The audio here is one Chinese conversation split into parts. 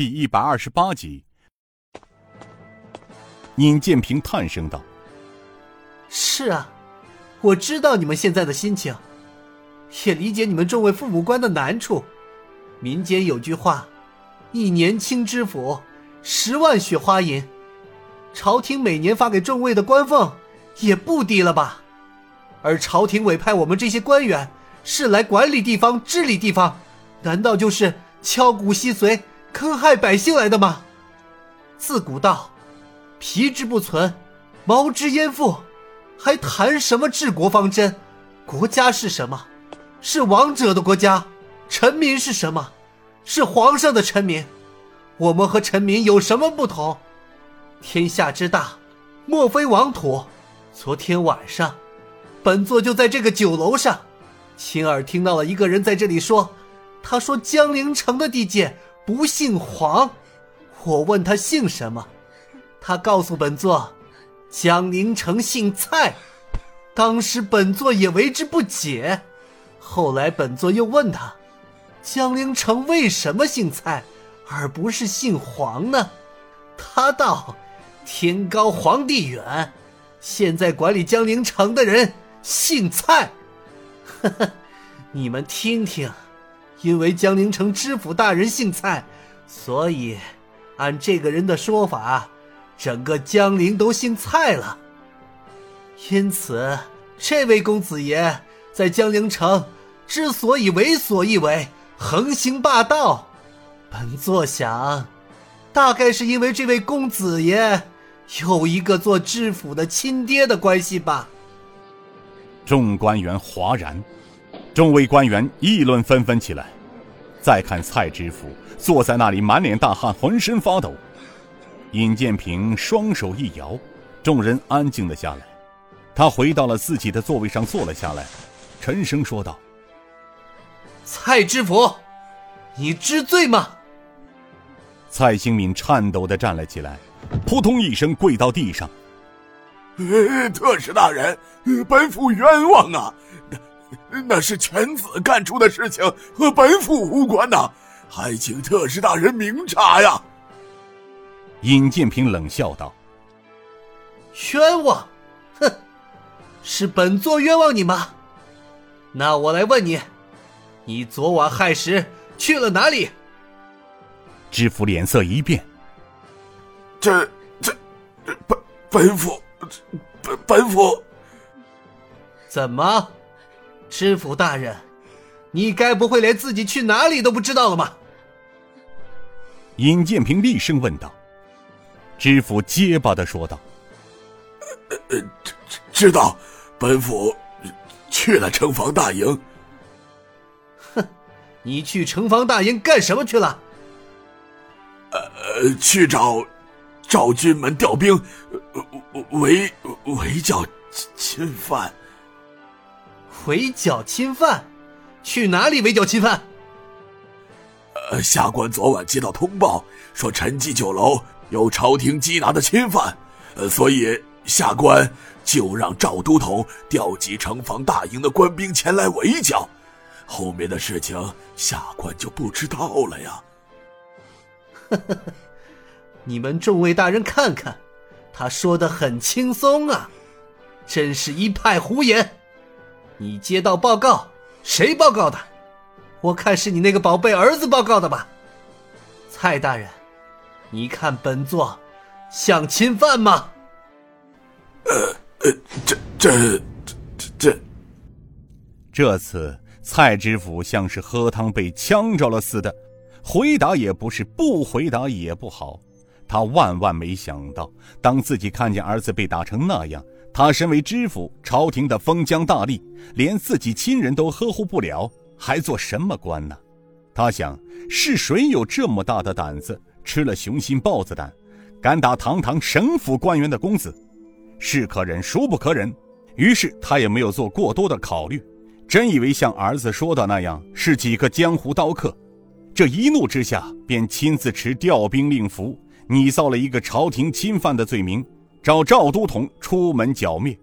第一百二十八集。尹建平叹声道：“是啊，我知道你们现在的心情，也理解你们众位父母官的难处。民间有句话：‘一年清知府，十万雪花银。’朝廷每年发给众位的官俸也不低了吧？而朝廷委派我们这些官员是来管理地方、治理地方，难道就是敲骨吸髓、坑害百姓来的吗？自古道。”皮之不存，毛之焉附？还谈什么治国方针？国家是什么？是王者的国家。臣民是什么？是皇上的臣民。我们和臣民有什么不同？天下之大，莫非王土。昨天晚上，本座就在这个酒楼上，亲耳听到了一个人在这里说：“他说江陵城的地界不姓黄。”我问他姓什么？他告诉本座，江宁城姓蔡，当时本座也为之不解。后来本座又问他，江陵城为什么姓蔡，而不是姓黄呢？他道：天高皇帝远，现在管理江陵城的人姓蔡。呵 呵，你们听听，因为江陵城知府大人姓蔡，所以按这个人的说法。整个江陵都姓蔡了，因此这位公子爷在江陵城之所以为所欲为、横行霸道，本座想，大概是因为这位公子爷有一个做知府的亲爹的关系吧。众官员哗然，众位官员议论纷纷起来。再看蔡知府坐在那里，满脸大汗，浑身发抖。尹建平双手一摇，众人安静了下来。他回到了自己的座位上坐了下来，沉声说道：“蔡知府，你知罪吗？”蔡兴敏颤抖的站了起来，扑通一声跪到地上：“特使大人，本府冤枉啊！那那是犬子干出的事情，和本府无关呐，还请特使大人明察呀！”尹建平冷笑道：“冤枉，哼，是本座冤枉你吗？那我来问你，你昨晚亥时去了哪里？”知府脸色一变：“这、这、本本府，本本府，怎么？知府大人，你该不会连自己去哪里都不知道了吗？”尹建平厉声问道。知府结巴的说道：“呃，知知道，本府去了城防大营。哼，你去城防大营干什么去了？呃，去找赵军门调兵，围围剿侵犯。围剿侵犯？去哪里围剿侵犯？呃，下官昨晚接到通报，说陈记酒楼。”有朝廷缉拿的侵犯，呃，所以下官就让赵都统调集城防大营的官兵前来围剿。后面的事情下官就不知道了呀。呵呵呵，你们众位大人看看，他说的很轻松啊，真是一派胡言。你接到报告，谁报告的？我看是你那个宝贝儿子报告的吧，蔡大人。你看本座像侵犯吗？呃呃，这这这这，这次蔡知府像是喝汤被呛着了似的，回答也不是，不回答也不好。他万万没想到，当自己看见儿子被打成那样，他身为知府，朝廷的封疆大吏，连自己亲人都呵护不了，还做什么官呢？他想，是谁有这么大的胆子？吃了雄心豹子胆，敢打堂堂省府官员的公子，是可忍孰不可忍。于是他也没有做过多的考虑，真以为像儿子说的那样是几个江湖刀客，这一怒之下便亲自持调兵令符，拟造了一个朝廷侵犯的罪名，找赵都统出门剿灭。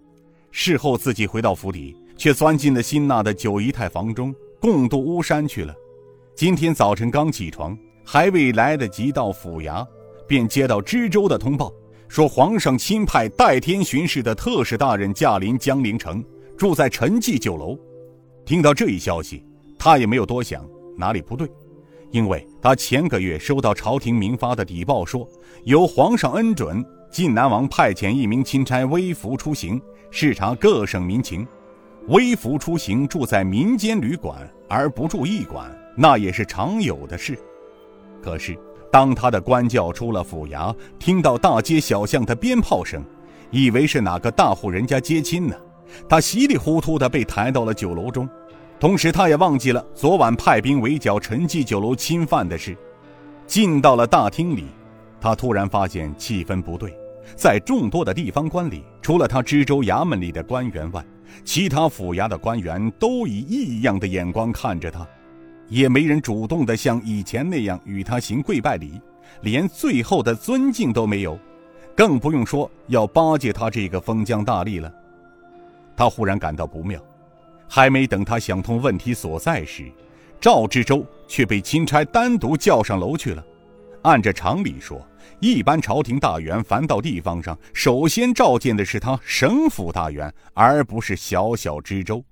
事后自己回到府邸，却钻进了辛娜的九姨太房中共度巫山去了。今天早晨刚起床。还未来得及到府衙，便接到知州的通报，说皇上亲派代天巡视的特使大人驾临江陵城，住在陈记酒楼。听到这一消息，他也没有多想哪里不对，因为他前个月收到朝廷明发的底报，说由皇上恩准，晋南王派遣一名钦差微服出行，视察各省民情。微服出行住在民间旅馆而不住驿馆，那也是常有的事。可是，当他的官轿出了府衙，听到大街小巷的鞭炮声，以为是哪个大户人家接亲呢，他稀里糊涂的被抬到了酒楼中。同时，他也忘记了昨晚派兵围剿陈记酒楼侵犯的事。进到了大厅里，他突然发现气氛不对，在众多的地方官里，除了他知州衙门里的官员外，其他府衙的官员都以异样的眼光看着他，也没人主动的像以前那样与他行跪拜礼，连最后的尊敬都没有，更不用说要巴结他这个封疆大吏了。他忽然感到不妙，还没等他想通问题所在时，赵知州却被钦差单独叫上楼去了。按着常理说，一般朝廷大员凡到地方上，首先召见的是他省府大员，而不是小小知州。